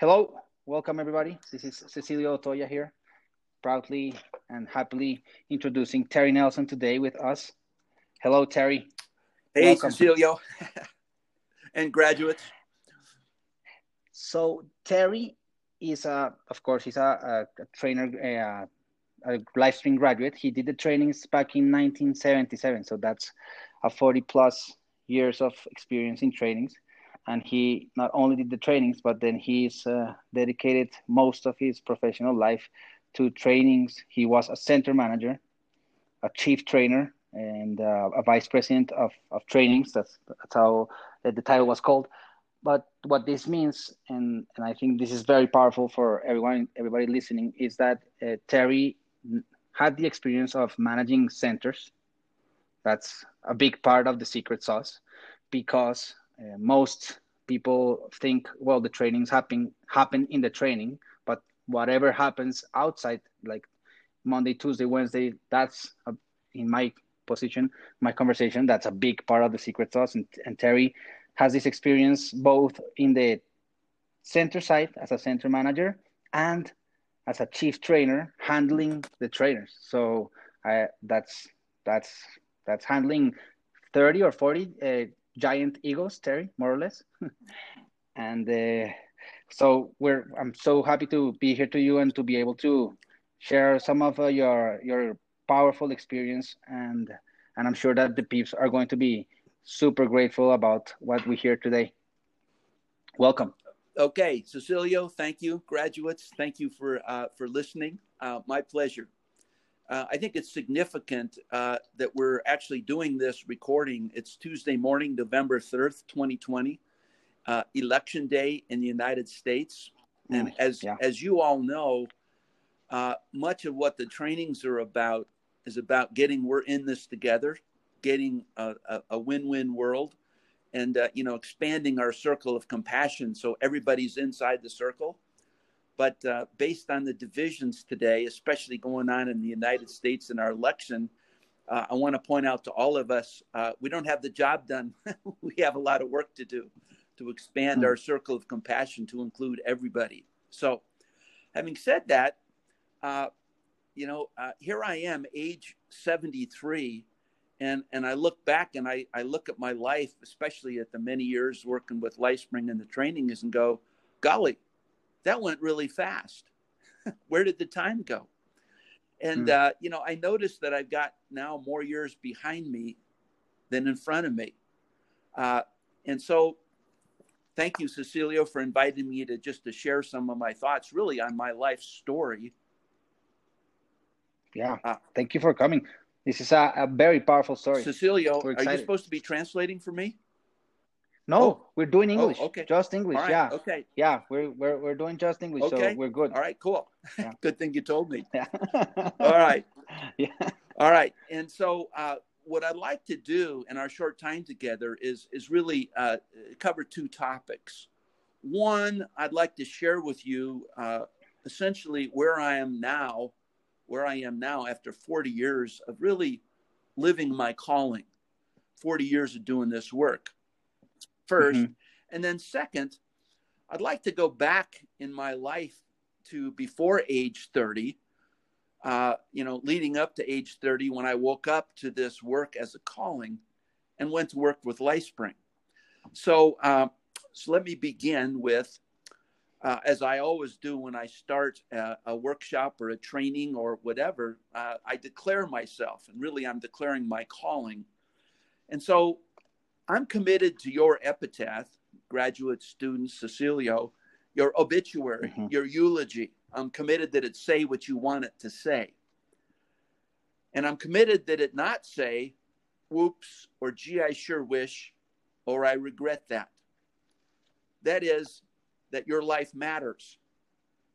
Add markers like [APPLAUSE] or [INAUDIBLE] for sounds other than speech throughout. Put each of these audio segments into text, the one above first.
Hello, welcome everybody. This is Cecilio Otoya here, proudly and happily introducing Terry Nelson today with us. Hello, Terry. Hey, welcome. Cecilio [LAUGHS] and graduates. So Terry is a, of course, he's a, a, a trainer, a, a stream graduate. He did the trainings back in 1977, so that's a 40 plus years of experience in trainings and he not only did the trainings but then he's uh, dedicated most of his professional life to trainings. He was a center manager a chief trainer and uh, a vice president of, of trainings. That's, that's how the title was called. But what this means and, and i think this is very powerful for everyone everybody listening is that uh, terry had the experience of managing centers. That's a big part of the secret sauce because uh, most people think, well, the trainings happen happen in the training, but whatever happens outside, like Monday, Tuesday, Wednesday, that's a, in my position, my conversation. That's a big part of the secret sauce. And, and Terry has this experience both in the center side as a center manager and as a chief trainer handling the trainers. So I, that's that's that's handling 30 or 40 uh, giant egos, Terry, more or less. [LAUGHS] and uh, so we're I'm so happy to be here to you and to be able to share some of uh, your your powerful experience and and I'm sure that the peeps are going to be super grateful about what we hear today. Welcome. Okay, Cecilio, thank you. Graduates, thank you for uh, for listening. Uh, my pleasure uh, I think it's significant uh, that we're actually doing this recording. It's Tuesday morning, November 3rd, 2020, uh, election day in the United States. And as, yeah. as you all know, uh, much of what the trainings are about is about getting we're in this together, getting a, a, a win-win world, and uh, you know expanding our circle of compassion so everybody's inside the circle but uh, based on the divisions today, especially going on in the United States in our election, uh, I want to point out to all of us uh, we don't have the job done. [LAUGHS] we have a lot of work to do to expand our circle of compassion to include everybody. So, having said that, uh, you know, uh, here I am, age 73. And, and I look back and I, I look at my life, especially at the many years working with LifeSpring and the trainings, and go, golly, that went really fast. [LAUGHS] Where did the time go? And, mm. uh, you know, I noticed that I've got now more years behind me than in front of me. Uh, and so thank you, Cecilio, for inviting me to just to share some of my thoughts really on my life story. Yeah. Uh, thank you for coming. This is a, a very powerful story. Cecilio, are you supposed to be translating for me? No, oh. we're doing oh, English. Oh, okay. Just English. Right. Yeah. Okay. Yeah, we're we're we're doing just English, okay. so we're good. All right, cool. Yeah. [LAUGHS] good thing you told me. Yeah. [LAUGHS] All right. [LAUGHS] Yeah. All right. And so uh, what I'd like to do in our short time together is is really uh, cover two topics. One, I'd like to share with you uh, essentially where I am now, where I am now after 40 years of really living my calling, 40 years of doing this work. 1st mm-hmm. And then, second, I'd like to go back in my life to before age 30, uh, you know, leading up to age 30 when I woke up to this work as a calling and went to work with LifeSpring. So, uh, so let me begin with, uh, as I always do when I start a, a workshop or a training or whatever, uh, I declare myself, and really I'm declaring my calling. And so I'm committed to your epitaph, graduate student Cecilio, your obituary, mm-hmm. your eulogy. I'm committed that it say what you want it to say. And I'm committed that it not say, whoops, or gee, I sure wish, or I regret that. That is, that your life matters.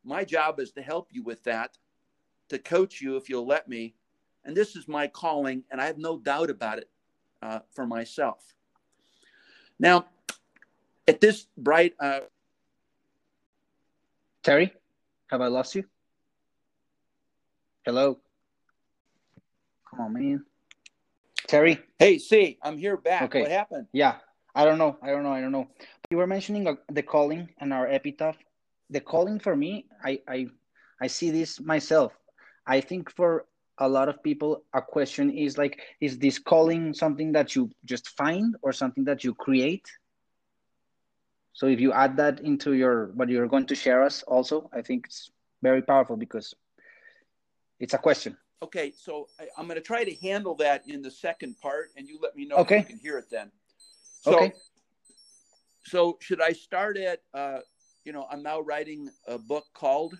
My job is to help you with that, to coach you if you'll let me. And this is my calling, and I have no doubt about it uh, for myself. Now, at this bright. Uh... Terry, have I lost you? Hello. Come on, man. Terry. Hey, see, I'm here back. Okay. What happened? Yeah, I don't know. I don't know. I don't know. You were mentioning uh, the calling and our epitaph. the calling for me, I, I, I see this myself. I think for a lot of people, a question is like, is this calling something that you just find or something that you create? So if you add that into your what you're going to share us also, I think it's very powerful because it's a question. Okay, so I, am going to try to handle that in the second part, and you let me know okay. if you can hear it then. So, okay. So should I start at? Uh, you know, I'm now writing a book called.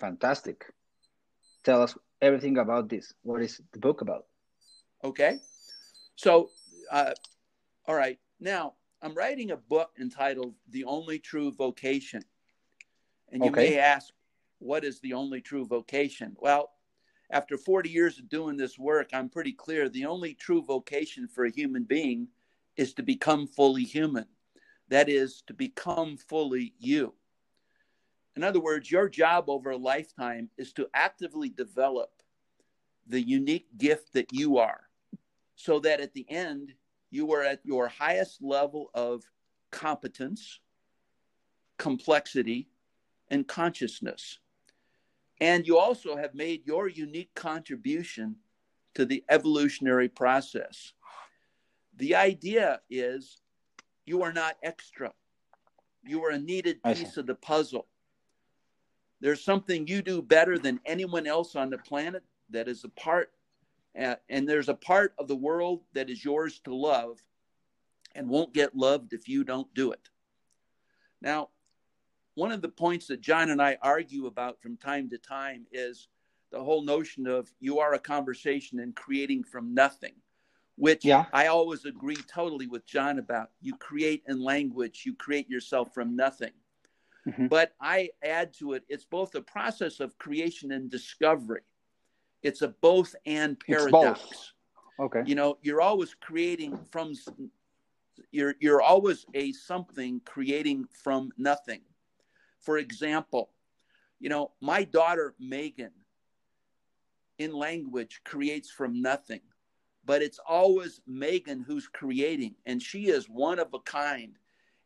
Fantastic. Tell us everything about this. What is the book about? Okay, so uh, all right now I'm writing a book entitled "The Only True Vocation," and you okay. may ask, "What is the only true vocation?" Well, after 40 years of doing this work, I'm pretty clear the only true vocation for a human being is to become fully human. That is, to become fully you. In other words, your job over a lifetime is to actively develop the unique gift that you are so that at the end, you are at your highest level of competence, complexity, and consciousness. And you also have made your unique contribution to the evolutionary process. The idea is you are not extra, you are a needed piece of the puzzle. There's something you do better than anyone else on the planet that is a part, uh, and there's a part of the world that is yours to love and won't get loved if you don't do it. Now, one of the points that John and I argue about from time to time is the whole notion of you are a conversation and creating from nothing, which yeah. I always agree totally with John about. You create in language, you create yourself from nothing. Mm-hmm. But I add to it, it's both a process of creation and discovery. It's a both and paradox. Both. Okay. You know, you're always creating from you're you're always a something creating from nothing for example, you know, my daughter Megan in language creates from nothing, but it's always Megan who's creating, and she is one of a kind.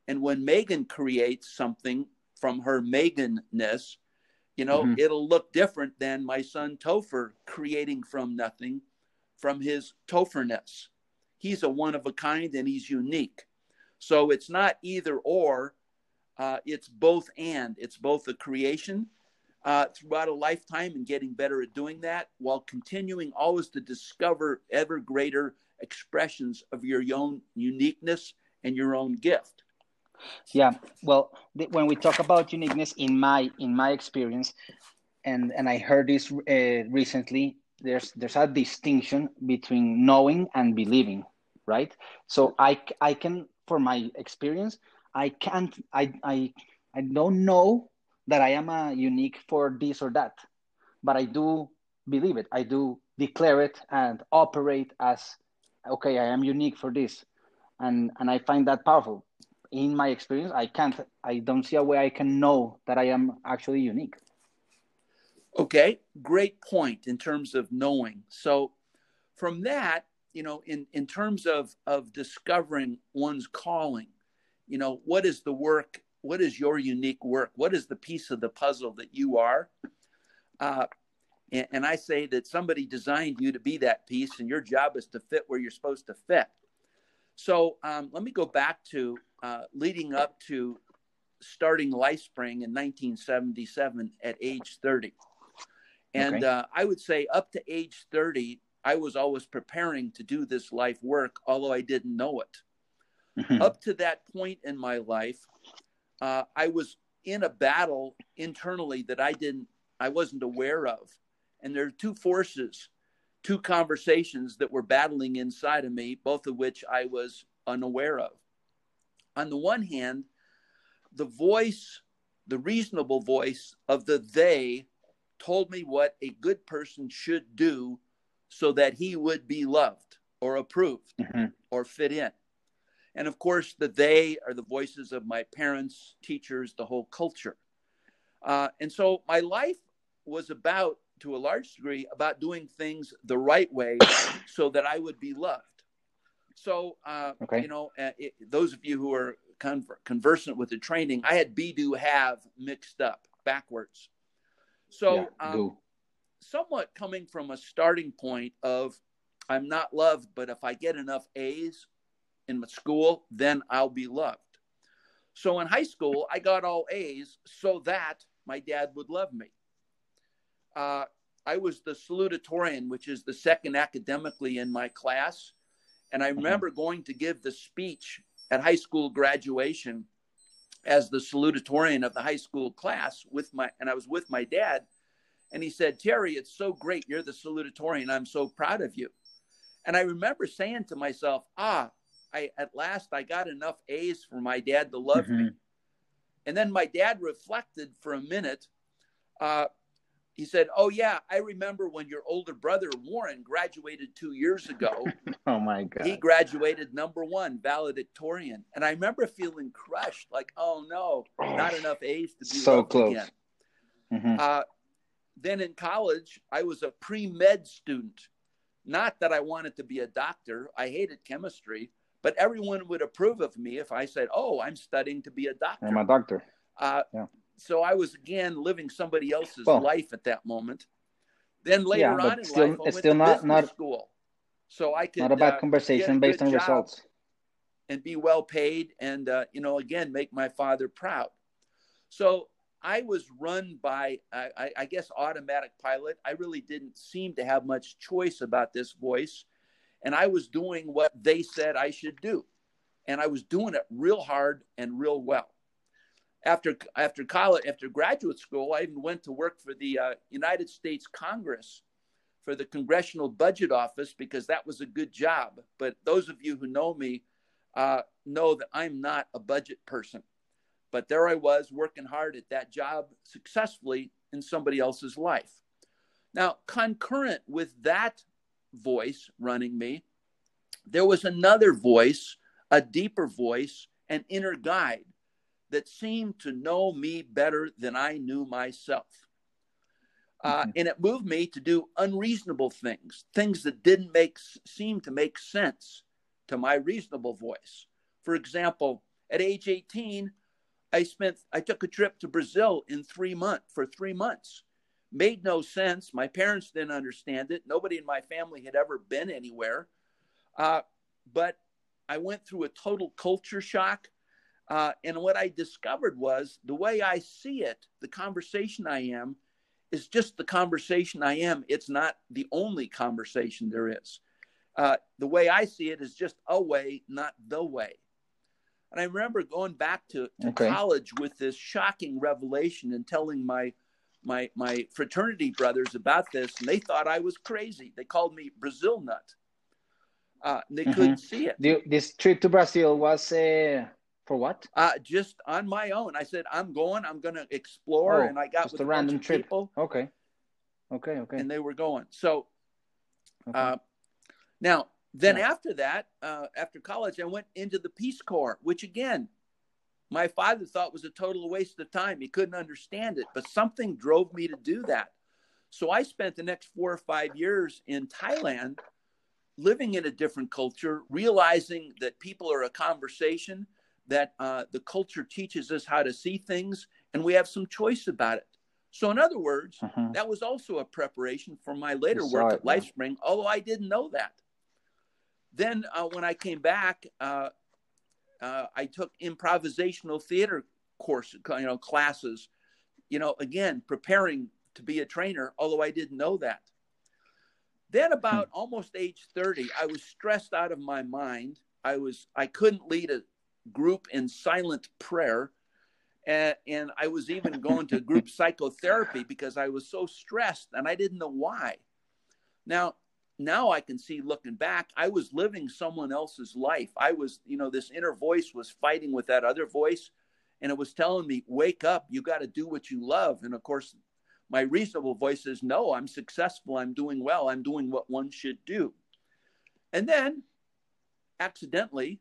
And when Megan creates something from her Meganness, you know, mm-hmm. it'll look different than my son Topher creating from nothing from his Topherness. He's a one of a kind and he's unique. So it's not either or, uh, it's both and. It's both a creation uh, throughout a lifetime and getting better at doing that while continuing always to discover ever greater expressions of your own uniqueness and your own gift. Yeah, well, th- when we talk about uniqueness, in my in my experience, and and I heard this uh, recently, there's there's a distinction between knowing and believing, right? So I I can, for my experience, I can't, I, I, I don't know that I am a unique for this or that, but I do believe it. I do declare it and operate as, okay, I am unique for this. And, and I find that powerful. In my experience, I can't, I don't see a way I can know that I am actually unique. Okay, great point in terms of knowing. So from that, you know, in, in terms of, of discovering one's calling, you know what is the work what is your unique work what is the piece of the puzzle that you are uh, and, and, i say that somebody designed you to be that piece and your job is to fit where you're supposed to fit so um, let me go back to uh, leading up to starting lifespring in 1977 at age 30 and okay. uh, i would say up to age 30 i was always preparing to do this life work although i didn't know it Mm-hmm. Up to that point in my life, uh, I was in a battle internally that I didn't, I wasn't aware of. And there are two forces, two conversations that were battling inside of me, both of which I was unaware of. On the one hand, the voice, the reasonable voice of the they told me what a good person should do so that he would be loved or approved mm-hmm. or fit in. And of course, the they are the voices of my parents, teachers, the whole culture. Uh, and so my life was about, to a large degree, about doing things the right way so that I would be loved. So, uh, okay. you know, uh, it, those of you who are conver- conversant with the training, I had be, do, have mixed up backwards. So, Yeah, um, somewhat coming from a starting point of I'm not loved, but if I get enough A's in my school, then I'll be loved. So in high school, I got all A's so that my dad would love me. Uh, I was the salutatorian, which is the second academically in my class. And I remember going to give the speech at high school graduation as the salutatorian of the high school class with my, and I was with my dad. And he said, Terry, it's so great. You're the salutatorian. I'm so proud of you. And I remember saying to myself, ah, I at last I got enough A's for my dad to love me. Mhm. And then my dad reflected for a minute. Uh, he said, "Oh yeah, I remember when your older brother Warren graduated two years ago. [LAUGHS] Oh my God. he graduated number one valedictorian, and I remember feeling crushed, like, oh no, not enough A's to be So close. again." Mhm. Uh, then in college, I was a pre med student. Not that I wanted to be a doctor, I hated chemistry, but everyone would approve of me if I said, Oh, I'm studying to be a doctor. I'm a doctor. Uh, Yeah. So I was again living somebody else's Well- life at that moment. Then later Yeah, on in still- life, I it's still not- not- school. So I could Not a bad uh, conversation based on results. and be well paid and uh, you know again make my father proud so i was run by I- I guess automatic pilot i really didn't seem to have much choice about this voice and i was doing what they said i should do and i was doing it real hard and real well after after college after graduate school i even went to work for the uh, united states congress for the congressional budget office because that was a good job but those of you who know me uh, know that I'm not a budget person. But there I was working hard at that job successfully in somebody else's life. Now, concurrent with that voice running me, there was another voice, a deeper voice, an inner guide that seemed to know me better than I knew myself. Uh, Mhm. And it moved me to do unreasonable things, things that didn't make seem to make sense to my reasonable voice. For example, at age 18, I spent I took a trip to Brazil in 3 months for 3 months. Made no sense. My parents didn't understand it. Nobody in my family had ever been anywhere. Uh, but I went through a total culture shock. Uh, and what I discovered was the way I see it, the conversation I am, is just the conversation I am. It's not the only conversation there is uh, the way I see it is just a way, not the way. And I remember going back to, to Okay. college with this shocking revelation and telling my my my fraternity brothers about this, and they thought I was crazy. They called me Brazil nut. Uh, they Mhm. couldn't see it. The- this trip to Brazil was uh, for what? Uh, just on my own, I said, "I'm going. I'm going to explore." Oh, and I got just with a random trip. people, Okay. Okay. Okay. and they were going. So okay. Uh, now, then Yeah. after that, uh, after college, I went into the Peace Corps, which again, my father thought was a total waste of time. He couldn't understand it, but something drove me to do that. So I spent the next four or five years in Thailand, living in a different culture, realizing that people are a conversation, that uh, the culture teaches us how to see things, and we have some choice about it. So, in other words, Mhm. that was also a preparation for my later You work at yeah. LifeSpring, although I didn't know that. Then, uh, when I came back, uh, uh, I took improvisational theater course, you know, classes. You know, again, preparing to be a trainer, although I didn't know that. Then, about almost age thirty, I was stressed out of my mind. I was I couldn't lead a group in silent prayer and, and I was even going to group psychotherapy because I was so stressed and I didn't know why. Now, now I can see looking back, I was living someone else's life. I was, you know, this inner voice was fighting with that other voice, and it was telling me, "Wake up! You got to do what you love." And of course, my reasonable voice says, "No, I'm successful. I'm doing well. I'm doing what one should do." And then, accidentally,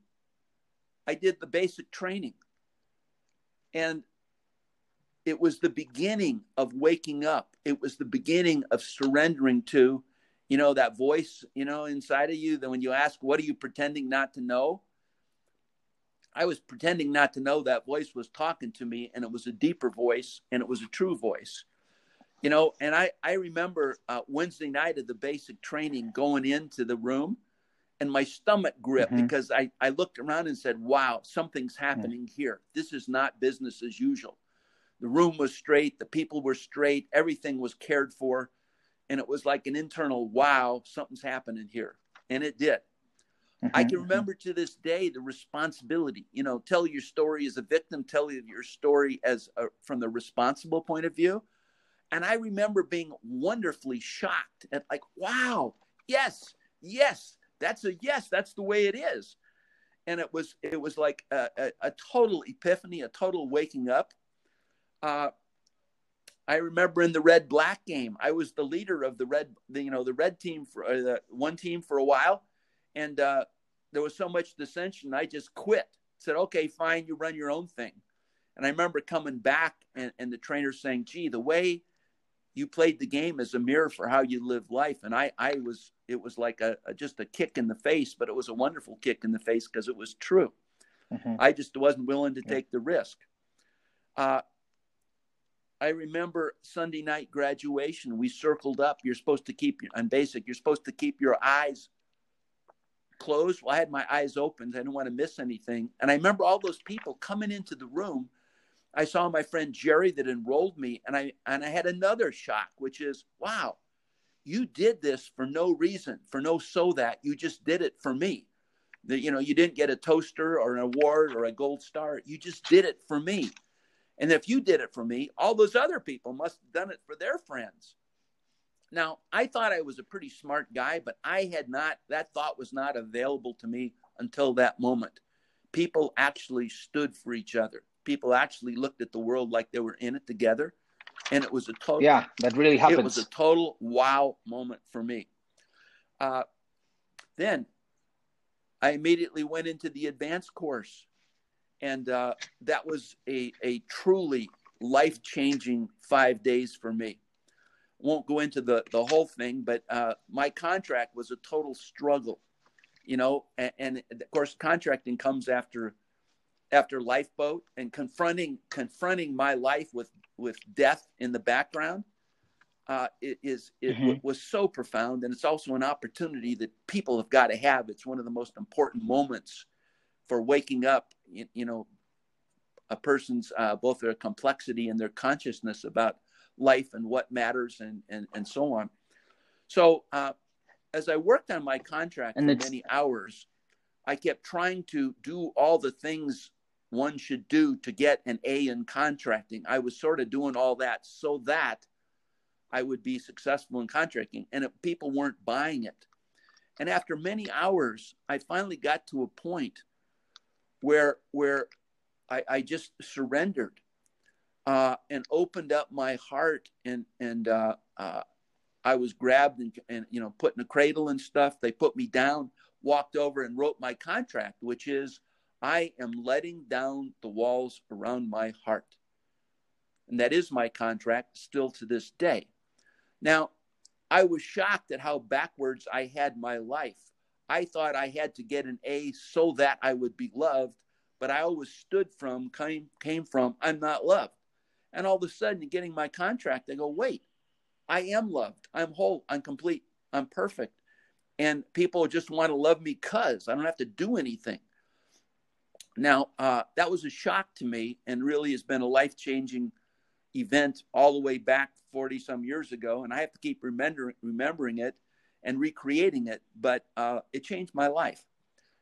I did the basic training. And it was the beginning of waking up. It was the beginning of surrendering to, you know, that voice, you know, inside of you that when you ask, what are you pretending not to know? I was pretending not to know that voice was talking to me, and it was a deeper voice, and it was a true voice. You know, and I I remember uh, Wednesday night of the basic training going into the room, and my stomach gripped mm-hmm. because I I looked around and said, "Wow, something's happening mm-hmm. here. This is not business as usual." The room was straight, the people were straight, everything was cared for, and it was like an internal wow, something's happening here, and it did. Mm-hmm, I can mm-hmm. remember to this day the responsibility. You know, tell your story as a victim, tell your story as a, from the responsible point of view. And I remember being wonderfully shocked at like, wow, yes, yes, that's a yes, that's the way it is. And it was it was like a, a, a total epiphany, a total waking up. Uh, I remember in the red black game, I was the leader of the red, the, you know, the red team for uh, the one team for a while, and uh, there was so much dissension. I just quit. Said, okay, fine, you run your own thing. And I remember coming back and, and the trainer saying, gee, the way you played the game as a mirror for how you live life. And I, I was, it was like a, a just a kick in the face, but it was a wonderful kick in the face because it was true. Mm-hmm. I just wasn't willing to take the risk. Uh, I remember Sunday night graduation. We circled up. You're supposed to keep on basic. You're supposed to keep your eyes closed. Well, I had my eyes open. I didn't want to miss anything. And I remember all those people coming into the room. I saw my friend Jerry that enrolled me, and I and I had another shock, which is, wow, you did this for no reason, for no so that you just did it for me. That you know, you didn't get a toaster or an award or a gold star. You just did it for me. And if you did it for me, all those other people must have done it for their friends. Now, I thought I was a pretty smart guy, but I had not, that thought was not available to me until that moment. People actually stood for each other. People actually looked at the world like they were in it together. And it was a total, yeah, that really happens. It was a total wow moment for me. Uh, then I immediately went into the advanced course. And uh, that was a, a truly life changing five days for me won't go into the the whole thing, but uh, my contract was a total struggle, you know, and, and, of course contracting comes after after lifeboat and confronting confronting my life with with death in the background uh, it is it mm-hmm. w- was so profound and it's also an opportunity that people have got to have it's one of the most important moments for waking up you, you know a person's uh, both their complexity and their consciousness about life and what matters and and, and so on. So uh, as I worked on my contract and for many hours, I kept trying to do all the things one should do to get an A in contracting. I was sort of doing all that so that I would be successful in contracting, and it, people weren't buying it. And after many hours, I finally got to a point where where I, I just surrendered uh, and opened up my heart and and uh, uh, I was grabbed and, and you know put in a cradle and stuff. They put me down, walked over and wrote my contract, which is I am letting down the walls around my heart, and that is my contract still to this day. Now, I was shocked at how backwards I had my life. I thought I had to get an A so that I would be loved, but I always stood from came came from I'm not loved. And all of a sudden, getting my contract, I go, wait, I am loved. I'm whole. I'm complete. I'm perfect. And people just want to love me because I don't have to do anything. Now, uh, that was a shock to me and really has been a life changing event all the way back 40 some years ago. And I have to keep remembering, remembering it and recreating it. But uh, it changed my life.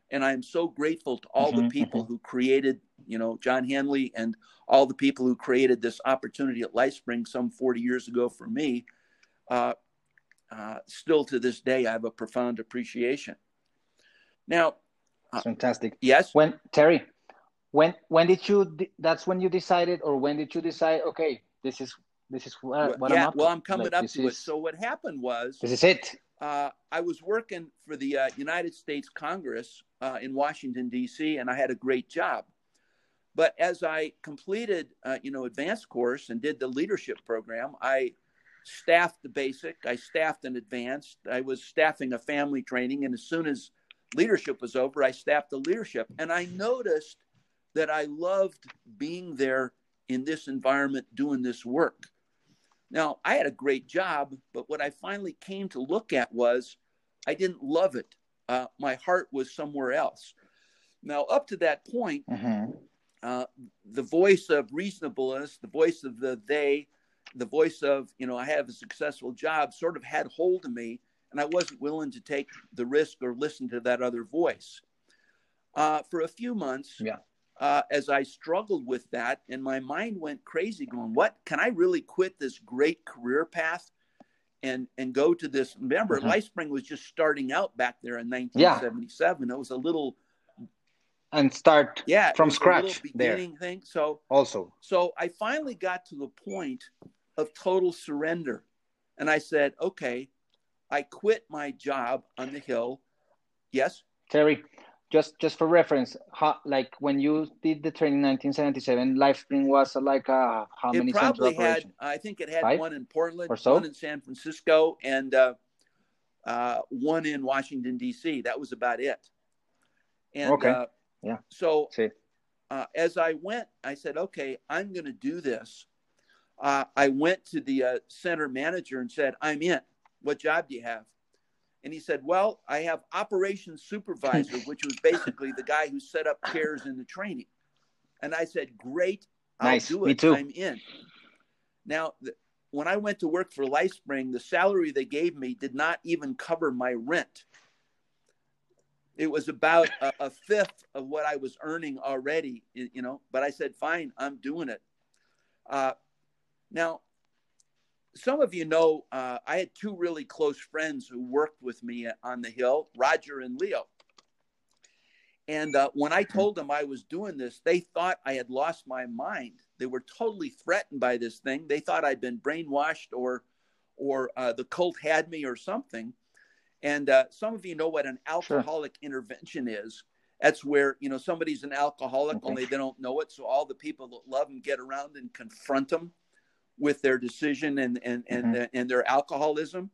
And I am so grateful to all mm-hmm, the people mm-hmm. who created you know, John Hanley and all the people who created this opportunity at LifeSpring some 40 years ago for me, uh, uh, still to this day, I have a profound appreciation. Now, uh, fantastic. Yes. When Terry, when when did you? That's when you decided, or when did you decide? Okay, this is this is what, what yeah, I'm well, I'm coming like, up to is, it. So what happened was this is it. Uh, I was working for the uh, United States Congress uh, in Washington D.C., and I had a great job. But as I completed, uh, you know, advanced course and did the leadership program, I staffed the basic, I staffed an advanced, I was staffing a family training, and as soon as leadership was over, I staffed the leadership, and I noticed that I loved being there in this environment doing this work. Now, I had a great job, but what I finally came to look at was I didn't love it. Uh, my heart was somewhere else. Now, up to that point, mm-hmm. uh, the voice of reasonableness, the voice of the they, the voice of, you know, I have a successful job sort of had hold of me, and I wasn't willing to take the risk or listen to that other voice. Uh, for a few months, yeah uh, as I struggled with that, and my mind went crazy, going, "What can I really quit this great career path and and go to this?" Remember, mm-hmm. LifeSpring was just starting out back there in 1977. Yeah. It was a little and start yeah from scratch beginning there. thing. So also, so I finally got to the point of total surrender, and I said, "Okay, I quit my job on the hill." Yes, Terry just just for reference, how, like when you did the training in 1977, LifeSpring was like a how it many probably had, I think it had Five one in Portland, so? one in San Francisco, and uh, uh, one in Washington D.C. That was about it. And okay. Uh, yeah. So uh, as I went, I said, okay, I'm going to do this. Uh, I went to the uh, center manager and said, I'm in. What job do you have? And he said, Well, I have operations supervisor, [LAUGHS] which was basically the guy who set up chairs in the training. And I said, Great, I'll nice. do it. Me too. I'm in. Now, the, when I went to work for LifeSpring, the salary they gave me did not even cover my rent. It was about a, a, fifth of what I was earning already, you know. But I said, "Fine, I'm doing it." Uh, now, some of you know uh, I had two really close friends who worked with me on the Hill, Roger and Leo. And uh, when I told them I was doing this, they thought I had lost my mind. They were totally threatened by this thing. They thought I'd been brainwashed or, or uh, the cult had me or something. And uh, some of you know what an alcoholic sure. intervention is. That's where you know somebody's an alcoholic, okay. only they don't know it. So all the people that love them get around and confront them with their decision and and and, mm-hmm. and their alcoholism.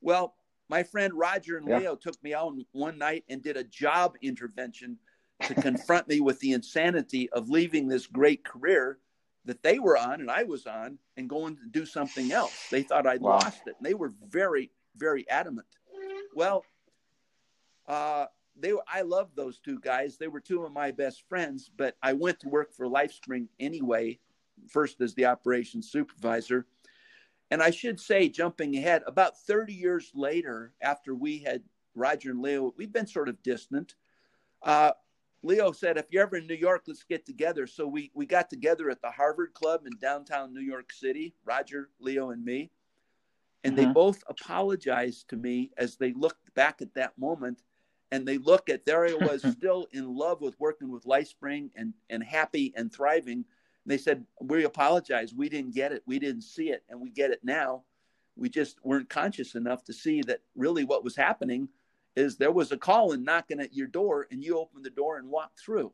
Well, my friend Roger and yeah. Leo took me out one night and did a job intervention to confront me with the insanity of leaving this great career that they were on and I was on and going to do something else. They thought I'd wow. lost it. And they were very, very adamant. Well, uh, they were, I loved those two guys. They were two of my best friends, but I went to work for LifeSpring anyway first as the operations supervisor. And I should say, jumping ahead, about 30 years later, after we had Roger and Leo, we've been sort of distant. Uh, Leo said, if you're ever in New York, let's get together. So we, we got together at the Harvard Club in downtown New York City, Roger, Leo, and me. And they mm-hmm. both apologized to me as they looked back at that moment and they look at there I was [LAUGHS] still in love with working with LifeSpring and, and happy and thriving they said, We apologize. We didn't get it. We didn't see it. And we get it now. We just weren't conscious enough to see that really what was happening is there was a calling knocking at your door and you opened the door and walked through.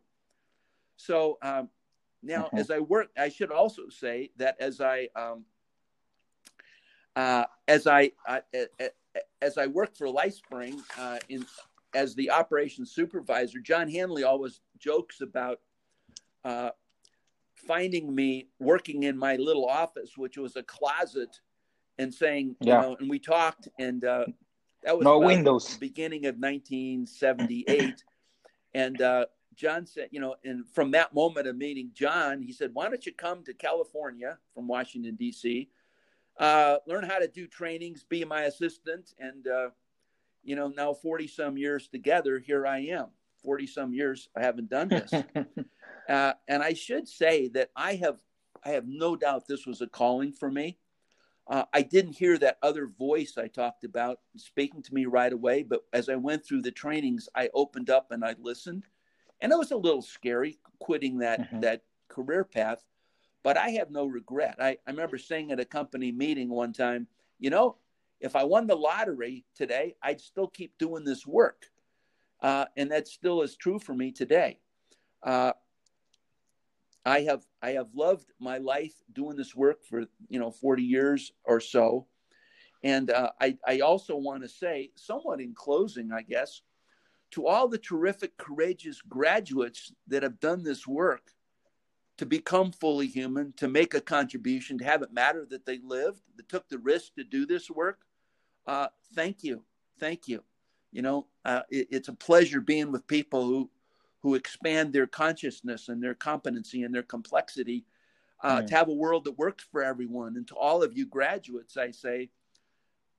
So um, now, mm-hmm. as I work, I should also say that as I um, uh, as I uh, as I worked for LifeSpring uh, in as the operations supervisor, John Hanley always jokes about uh, finding me working in my little office, which was a closet, and saying, yeah. you know, and we talked, and uh, that was no windows. beginning of 1978, and uh, John said, you know, and from that moment of meeting John, he said, why don't you come to California from Washington D.C., uh, learn how to do trainings, be my assistant, and uh, you know, now 40 some years together, here I am. 40 some years I haven't done this. [LAUGHS] Uh, and I should say that I have I have no doubt this was a calling for me. Uh, I didn't hear that other voice I talked about speaking to me right away, but as I went through the trainings, I opened up and I listened, and it was a little scary quitting that mm-hmm. that career path, but I have no regret. I, I remember saying at a company meeting one time, you know, if I won the lottery today, I'd still keep doing this work, uh, and that still is true for me today. Uh, I have I have loved my life doing this work for you know 40 years or so, and uh, I I also want to say somewhat in closing, I guess, to all the terrific, courageous graduates that have done this work to become fully human, to make a contribution, to have it matter that they lived, that took the risk to do this work, uh, thank you. Thank you. You know, uh, it, it's a pleasure being with people who, who expand their consciousness and their competency and their complexity uh, to have a world that works for everyone. And to all of you graduates, I say,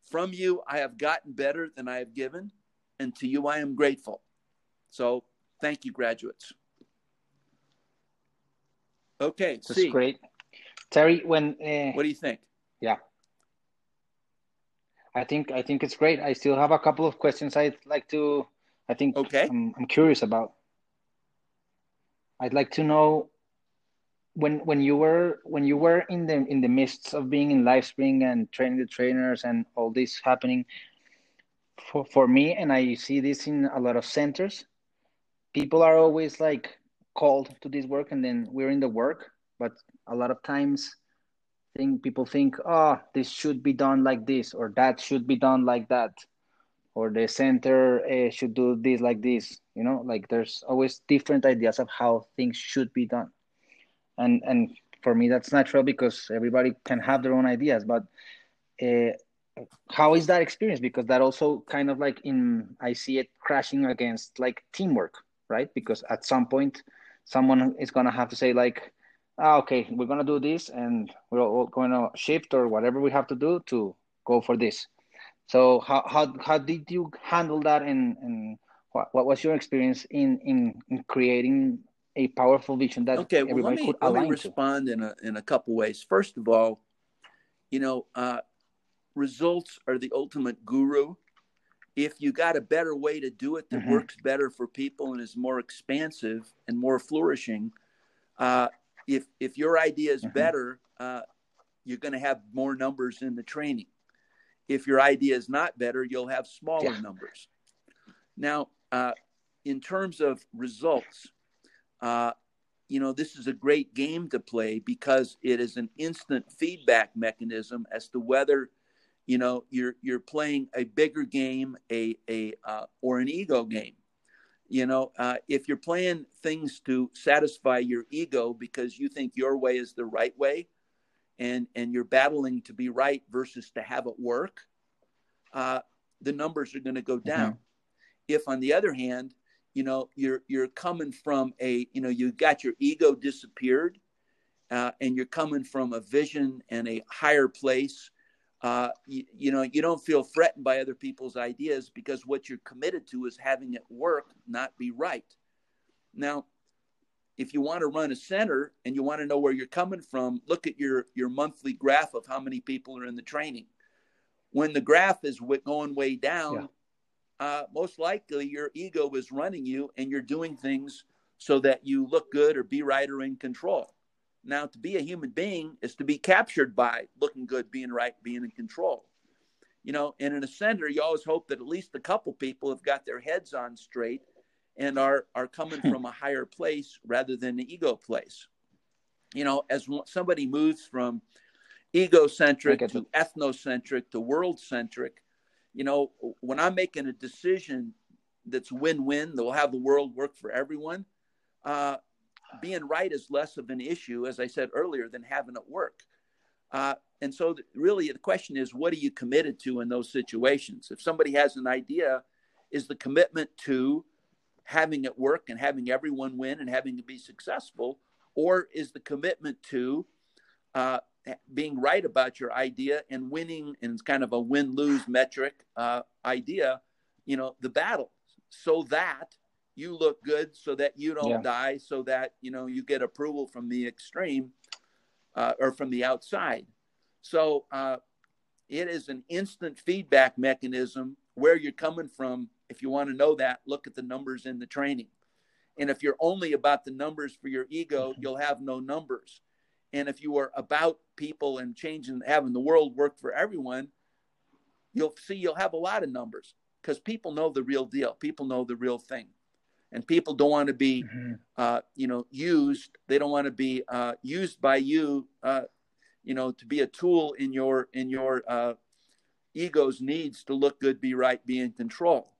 from you, I have gotten better than I have given, and to you, I am grateful. So, thank you, graduates. Okay, that's C. great, Terry. When uh, what do you think? Yeah, I think I think it's great. I still have a couple of questions I'd like to. I think okay. I'm, I'm curious about. I'd like to know when when you were when you were in the in the midst of being in LifeSpring and training the trainers and all this happening for, for me and i see this in a lot of centers people are always like called to this work and then we're in the work but a lot of times think people think oh this should be done like this or that should be done like that or the center uh, should do this like this you know? Like there's always different ideas of how things should be done. And and for me that's natural because everybody can have their own ideas but uh, how is that experience? Because that also kind of like in i see it crashing against like teamwork right? Because at some point someone is going to have to say like ah, okay we're going to do this and we're all going to shift or whatever we have to do to go for this so how how, how did you handle that and and what, what was your experience in in, in creating a powerful vision that okay, well, let me, could align let me respond to. in a in a couple ways. First of all, you know, uh, results are the ultimate guru. If you got a better way to do it that mm-hmm. works better for people and is more expansive and more flourishing, uh, if if your idea is mm-hmm. better, uh, you're going to have more numbers in the training. If your idea is not better, you'll have smaller yeah. numbers. Now, uh, in terms of results, uh, you know, this is a great game to play because it is an instant feedback mechanism as to whether, you know, you're you're playing a bigger game, a a uh, or an ego game. You know, uh, if you're playing things to satisfy your ego because you think your way is the right way, and and you're battling to be right versus to have it work, uh, the numbers are going to go mm-hmm. down. Mm-hmm. If, on the other hand, you know you're you're coming from a you know you got your ego disappeared uh, and you're coming from a vision and a higher place uh, you, you, know you don't feel threatened by other people's ideas because what you're committed to is having it work not be right now if you want to run a center and you want to know where you're coming from look at your your monthly graph of how many people are in the training when the graph is going way down yeah uh, most likely your ego is running you and you're doing things so that you look good or be right or in control. Now, to be a human being is to be captured by looking good, being right, being in control. You know, and in a center, you always hope that at least a couple people have got their heads on straight and are are coming from a higher place rather than the ego place. You know, as somebody moves from egocentric to ethnocentric to world centric, you know, when I'm making a decision that's win-win, that will have the world work for everyone, uh, being right is less of an issue, as I said earlier, than having it work. Uh, and so, th- really, the question is, what are you committed to in those situations? If somebody has an idea, is the commitment to having it work and having everyone win and having to be successful, or is the commitment to uh, being right about your idea and winning and it's kind of a win lose metric uh, idea you know the battle? So that you look good so that you don't yeah. die so that you know you get approval from the extreme uh, or from the outside. So uh, it is an instant feedback mechanism where you're coming from if you want to know that look at the numbers in the training and if you're only about the numbers for your ego you'll have no numbers and if you are about people and changing, having the world work for everyone, you'll see you'll have a lot of numbers because people know the real deal. People know the real thing. And people don't want to be, mm-hmm. uh, you know, used. They don't want to be uh, used by you, uh, you know, to be a tool in your in your uh, ego's needs to look good, be right, be in control.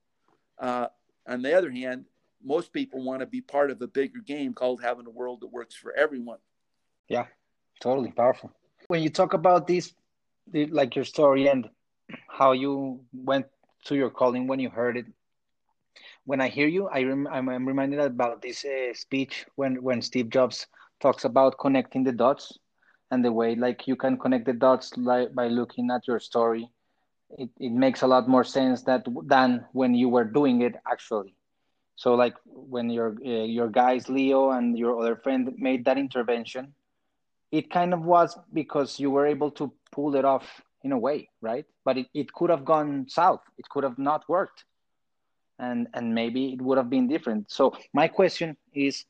Uh, on the other hand, most people want to be part of a bigger game called having a world that works for everyone. Yeah, totally powerful. When you talk about this, like your story and how you went to your calling when you heard it, when I hear you, I I'm, reminded about this uh, speech when when Steve Jobs talks about connecting the dots and the way like you can connect the dots by looking at your story. It, it makes a lot more sense that than when you were doing it actually. So like when your uh, your guys Leo and your other friend made that intervention, it kind of was because you were able to pull it off in a way, right? But it, it could have gone south. It could have not worked. And and maybe it would have been different. So my question is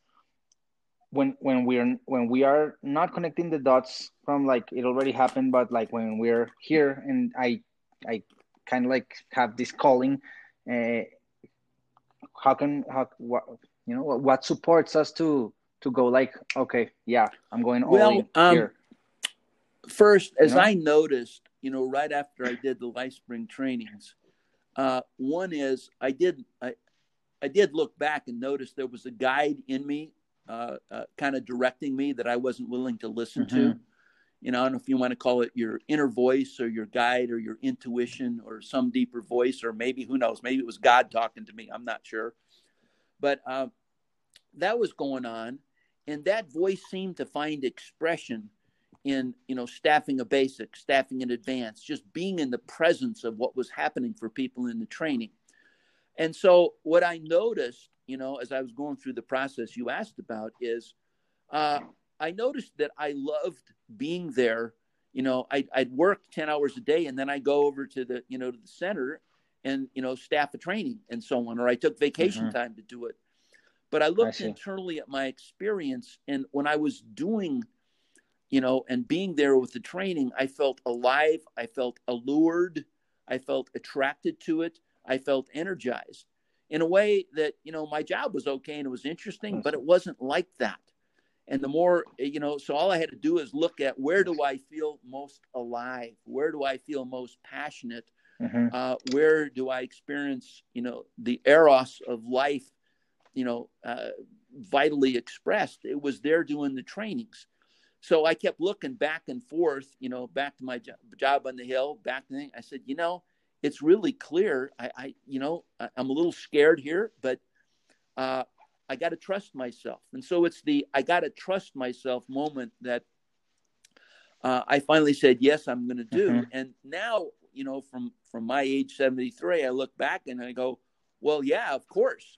when when we're when we are not connecting the dots from like it already happened, but like when we're here and I I kind of like have this calling, uh, how can how what you know what supports us to to go like okay yeah I'm going all well, in um, here. First, as you know? I noticed, you know, right after I did the Lifespring trainings, uh, one is I did I I did look back and notice there was a guide in me uh, uh, kind of directing me that I wasn't willing to listen mm-hmm. to. You know, I don't know if you want to call it your inner voice or your guide or your intuition or some deeper voice, or maybe who knows, maybe it was God talking to me. I'm not sure. But uh, that was going on. And that voice seemed to find expression in, you know, staffing a basic, staffing in advance, just being in the presence of what was happening for people in the training. And so what I noticed you know, as I was going through the process you asked about, is uh, I noticed that I loved being there. You know, I'd, I'd work 10 hours a day and then I go over to the, you know, to the center and, you know, staff a training and so on, or I took vacation mm-hmm. time to do it. But I looked I internally at my experience and when I was doing, you know, and being there with the training, I felt alive. I felt allured. I felt attracted to it. I felt energized in a way that you know my job was okay and it was interesting but it wasn't like that and the more you know so all i had to do is look at where do i feel most alive? Where do i feel most passionate? Mm-hmm. uh, where do i experience you know the eros of life you know uh, vitally expressed? It was there doing the trainings. So i kept looking back and forth you know back to my job, job on the hill back to the, i said you know it's really clear. I, I you know, I, am a little scared here, but uh, I got to trust myself. And so it's the I got to trust myself moment that uh, I finally said yes, I'm going to do. Mm-hmm. And now, you know, from from my age 73, I look back and I go, well, yeah, of course.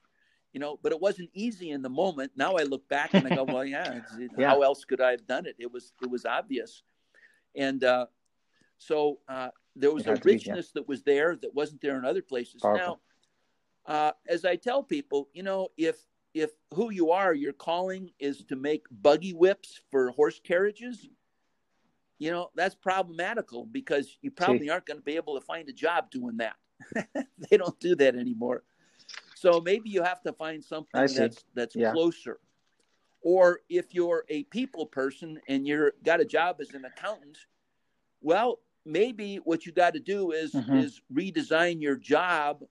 You know, but it wasn't easy in the moment. Now I look back and I go, [LAUGHS] well, yeah, yeah. how else could I have done it? It was it was obvious, and uh, so uh, there was a richness be, yeah. that was there that wasn't there in other places. Powerful. Now, uh, as I tell people, you know, if if who you are, your calling is to make buggy whips for horse carriages, you know, that's problematical because you probably aren't going to be able to find a job doing that. [LAUGHS] they don't do that anymore. So maybe you have to find something that's that's yeah. closer. Or if you're a people person and you're got a job as an accountant, well, maybe what you got to do is mm-hmm. is redesign your job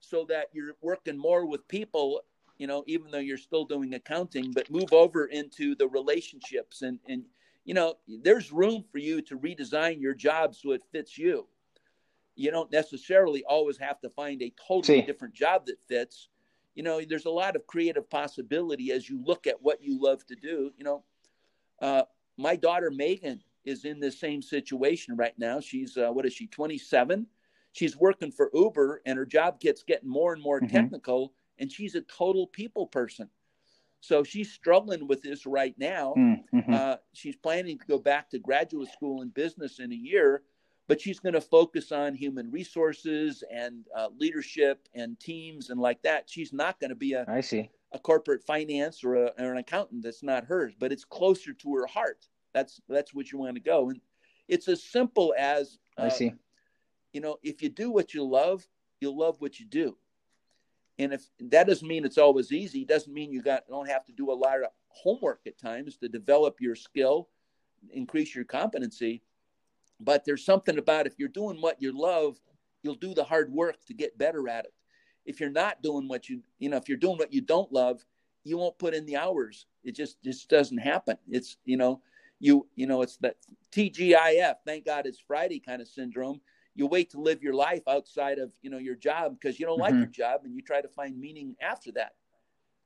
so that you're working more with people you know even though you're still doing accounting but move over into the relationships and and you know there's room for you to redesign your job so it fits you you don't necessarily always have to find a totally See. different job that fits you know there's a lot of creative possibility as you look at what you love to do you know uh, my daughter megan is in the same situation right now. She's uh, what is she? 27. She's working for Uber, and her job gets getting more and more mm-hmm. technical. And she's a total people person, so she's struggling with this right now. Mm-hmm. Uh, she's planning to go back to graduate school in business in a year, but she's going to focus on human resources and uh, leadership and teams and like that. She's not going to be a I see a corporate finance or, a, or an accountant. That's not hers, but it's closer to her heart. That's that's what you want to go, and it's as simple as uh, I see. You know, if you do what you love, you'll love what you do. And if that doesn't mean it's always easy, doesn't mean you got don't have to do a lot of homework at times to develop your skill, increase your competency. But there's something about if you're doing what you love, you'll do the hard work to get better at it. if you're not doing what you you know if you're doing what you don't love you won't put in the hours it just just doesn't happen it's you know you you know it's that tgif thank god it's friday kind of syndrome you wait to live your life outside of you know your job because you don't mm-hmm. like your job and you try to find meaning after that.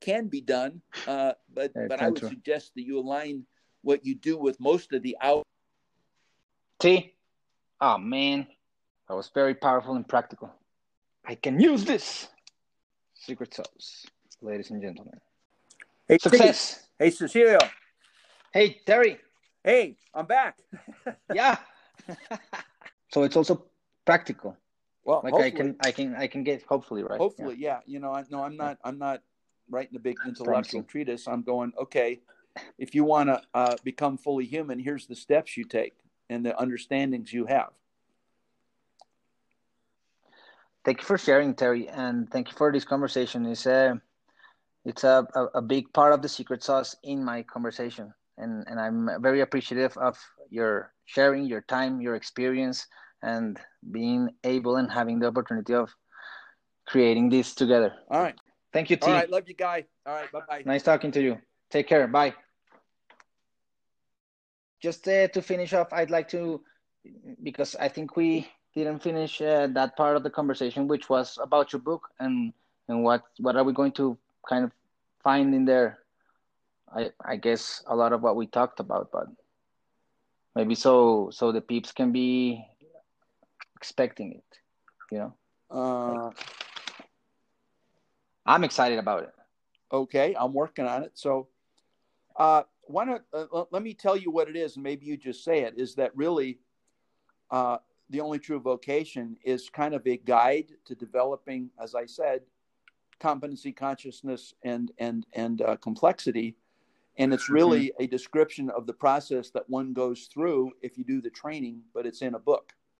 Can be done uh, but yeah, but i would true. suggest that you align what you do with most of the out t oh man that was very powerful and practical. I can use this. Secret sauce ladies and gentlemen. Hey success. Hey cecilio. Hey terry. Hey i'm back. [LAUGHS] Yeah. [LAUGHS] So it's also practical. Well, like I can, I can, I can get hopefully right. Hopefully, yeah. yeah. You know, I no, I'm not, I'm not writing a big intellectual treatise. I'm going, okay, if you want to uh, become fully human, here's the steps you take and the understandings you have. Thank you for sharing, Terry, and thank you for this conversation. It's a, it's a, a, a big part of the secret sauce in my conversation, and and I'm very appreciative of your sharing, your time, your experience and being able and having the opportunity of creating this together. All right. Thank you, T. All right. Love you, guy. All right. Bye bye. Nice talking to you. Take care. Bye. Just uh, to finish off, I'd like to, because I think we didn't finish uh, that part of the conversation, which was about your book and and what what are we going to kind of find in there. I I guess a lot of what we talked about, but maybe so so the peeps can be expecting it you know? Uh, i'm excited about it. Okay i'm working on it. So uh, why not uh, let me tell you what it is and maybe you just say it. Is that really uh, the only true vocation is kind of a guide to developing as i said competency consciousness and and and uh, complexity. And it's really mm-hmm. a description of the process that one goes through if you do the training but it's in a book